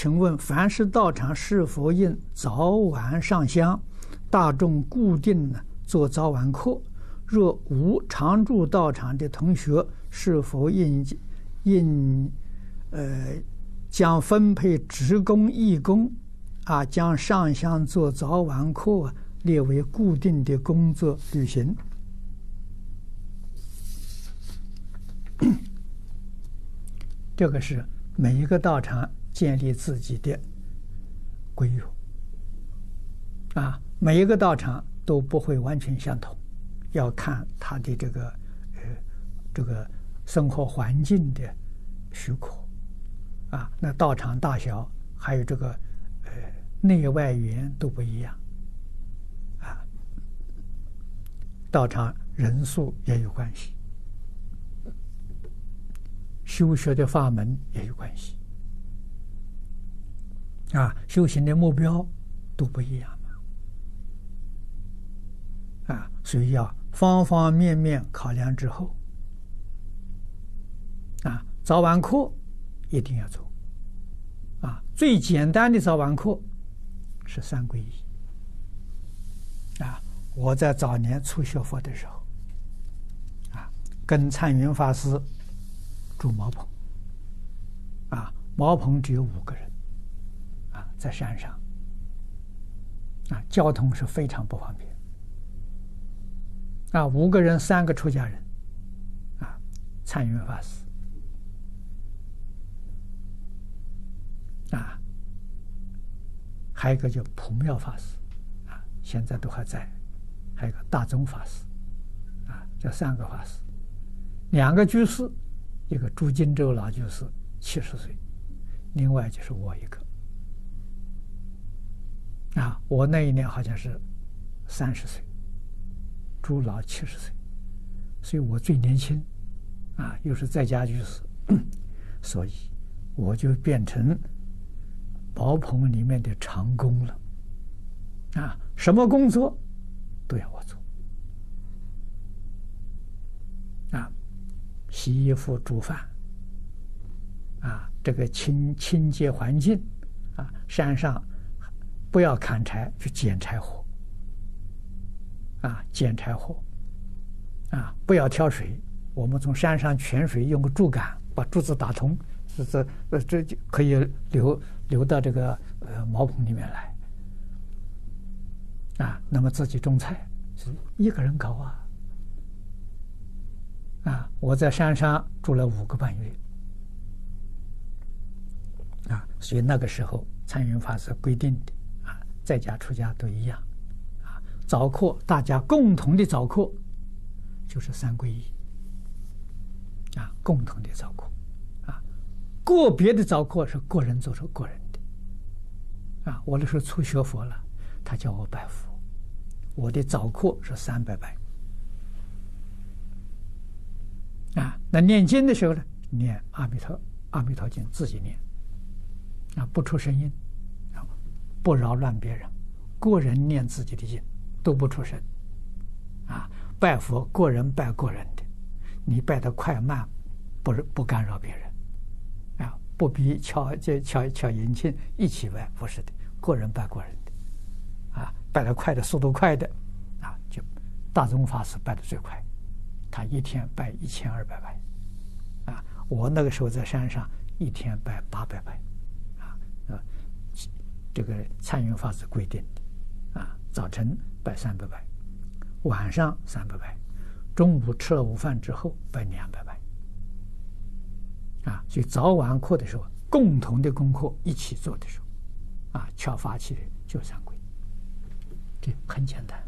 请问，凡是道场是否应早晚上香？大众固定呢做早晚课？若无常住道场的同学，是否应应呃将分配职工义工啊，将上香做早晚课列为固定的工作履行？这个是每一个道场建立自己的规约啊，每一个道场都不会完全相同，要看他的这个呃这个生活环境的许可啊，那道场大小还有这个呃内外缘都不一样。啊，道场人数也有关系。修学的法门也有关系，啊，修行的目标都不一样啊，所以要方方面面考量之后，啊，早晚课一定要做，啊，最简单的早晚课是三皈依，啊，我在早年初学佛的时候，啊，跟灿云法师。住茅棚，啊，茅棚只有五个人，在山上，啊，交通是非常不方便，啊，五个人，三个出家人，啊，灿云法师，啊，还有一个叫普妙法师，啊，现在都还在，还有个大宗法师，啊，这三个法师，两个居士。一个朱金洲老居士七十岁，另外就是我一个。啊，我那一年好像是三十岁，朱老七十岁，所以我最年轻，啊，又是在家居士，所以我就变成茅棚里面的长工了。啊，什么工作都要我做。洗衣服、煮饭，啊，这个清清洁环境，啊，山上不要砍柴，去捡柴火，啊，捡柴火，啊，不要挑水，我们从山上泉水用个竹竿把竹子打通，这这这就可以流流到这个呃茅棚里面来，啊，那么自己种菜是一个人搞啊。啊！我在山上住了五个半月，啊，所以那个时候参云法师规定的，在家出家都一样，啊，早课大家共同的早课就是三皈依，啊，共同的早课，啊，个别的早课是个人做出个人的，啊，我那时候初学佛了，他叫我拜佛，我的早课是三拜拜。啊，那念经的时候呢，念阿弥陀阿弥陀经，自己念，啊，不出声音，不扰乱别人，个人念自己的经，都不出声，啊，拜佛个人拜个人的，你拜得快慢，不是不干扰别人，啊，不必敲这敲敲银磬一起拜，不是的，个人拜个人的，啊，拜得快的速度快的，啊，就大宗法师拜的最快。他一天拜一千二百拜，啊，我那个时候在山上一天拜八百拜，啊，啊，这个参云法师规定的，啊，早晨拜三百拜，晚上三百拜，中午吃了午饭之后拜两百拜，啊，所以早晚课的时候共同的功课一起做的时候，啊，敲法器的就三跪，这很简单，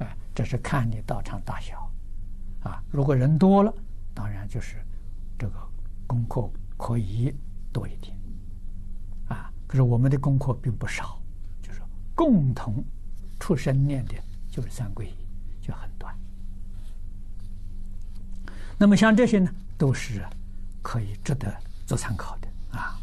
哎，这是看你道场大小。啊，如果人多了，当然就是这个功课可以多一点，就是我们的功课并不少，就是共同出生念的，就是三皈依，就很短。那么像这些呢，都是可以值得做参考的啊。